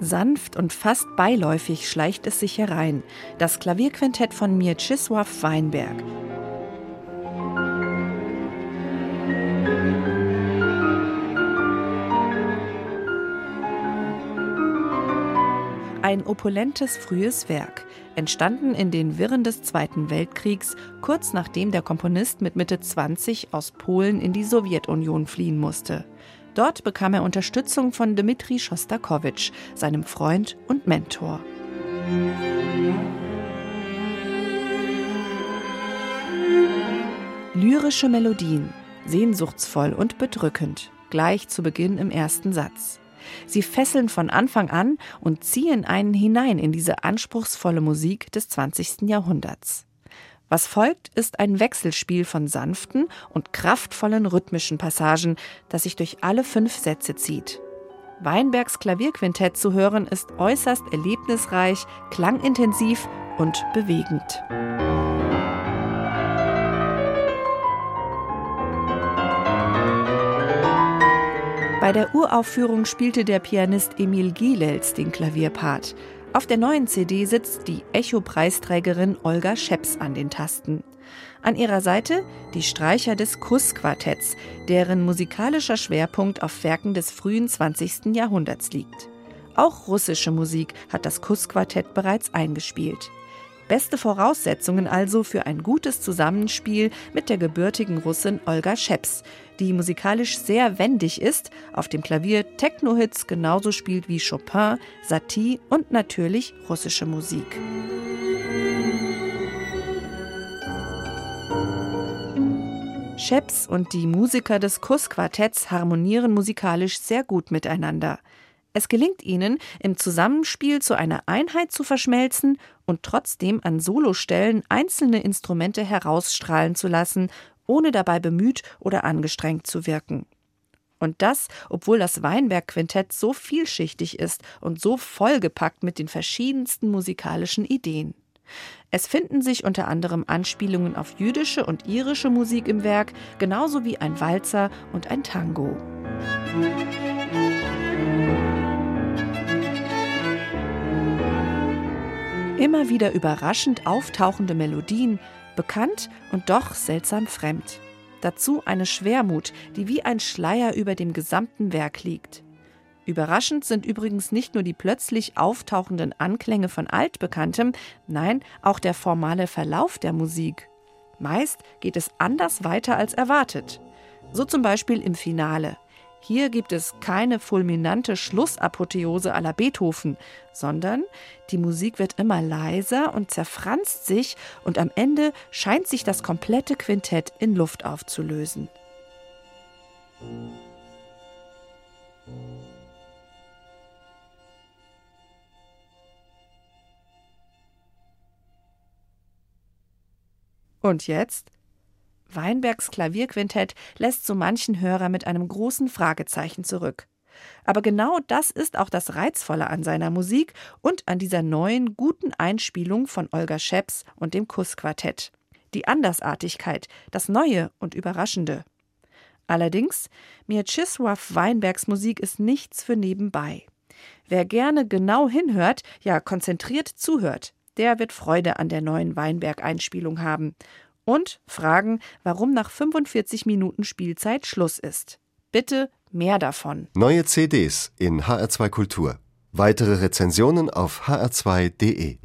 Sanft und fast beiläufig schleicht es sich herein. Das Klavierquintett von Mieczysław Weinberg. Ein opulentes frühes Werk, entstanden in den Wirren des Zweiten Weltkriegs, kurz nachdem der Komponist mit Mitte 20 aus Polen in die Sowjetunion fliehen musste. Dort bekam er Unterstützung von Dmitri Schostakowitsch, seinem Freund und Mentor. Lyrische Melodien, sehnsuchtsvoll und bedrückend, gleich zu Beginn im ersten Satz. Sie fesseln von Anfang an und ziehen einen hinein in diese anspruchsvolle Musik des 20. Jahrhunderts. Was folgt, ist ein Wechselspiel von sanften und kraftvollen rhythmischen Passagen, das sich durch alle fünf Sätze zieht. Weinbergs Klavierquintett zu hören ist äußerst erlebnisreich, klangintensiv und bewegend. Bei der Uraufführung spielte der Pianist Emil Gielels den Klavierpart. Auf der neuen CD sitzt die Echo-Preisträgerin Olga Scheps an den Tasten. An ihrer Seite die Streicher des Kuss-Quartetts, deren musikalischer Schwerpunkt auf Werken des frühen 20. Jahrhunderts liegt. Auch russische Musik hat das Kuss-Quartett bereits eingespielt. Beste Voraussetzungen also für ein gutes Zusammenspiel mit der gebürtigen Russin Olga Scheps, die musikalisch sehr wendig ist, auf dem Klavier Techno-Hits genauso spielt wie Chopin, Satie und natürlich russische Musik. Scheps und die Musiker des Kuss-Quartetts harmonieren musikalisch sehr gut miteinander. Es gelingt ihnen, im Zusammenspiel zu einer Einheit zu verschmelzen und trotzdem an Solostellen einzelne Instrumente herausstrahlen zu lassen, ohne dabei bemüht oder angestrengt zu wirken. Und das, obwohl das Weinberg-Quintett so vielschichtig ist und so vollgepackt mit den verschiedensten musikalischen Ideen. Es finden sich unter anderem Anspielungen auf jüdische und irische Musik im Werk, genauso wie ein Walzer und ein Tango. Immer wieder überraschend auftauchende Melodien, bekannt und doch seltsam fremd. Dazu eine Schwermut, die wie ein Schleier über dem gesamten Werk liegt. Überraschend sind übrigens nicht nur die plötzlich auftauchenden Anklänge von altbekanntem, nein, auch der formale Verlauf der Musik. Meist geht es anders weiter als erwartet. So zum Beispiel im Finale. Hier gibt es keine fulminante Schlussapotheose aller Beethoven, sondern die Musik wird immer leiser und zerfranst sich und am Ende scheint sich das komplette Quintett in Luft aufzulösen. Und jetzt? Weinbergs Klavierquintett lässt so manchen Hörer mit einem großen Fragezeichen zurück. Aber genau das ist auch das Reizvolle an seiner Musik und an dieser neuen, guten Einspielung von Olga Scheps und dem Kussquartett. Die Andersartigkeit, das Neue und Überraschende. Allerdings, Mieczysław Weinbergs Musik ist nichts für nebenbei. Wer gerne genau hinhört, ja konzentriert zuhört, der wird Freude an der neuen Weinberg-Einspielung haben und fragen, warum nach 45 Minuten Spielzeit Schluss ist. Bitte mehr davon. Neue CDs in HR2 Kultur. Weitere Rezensionen auf hr2.de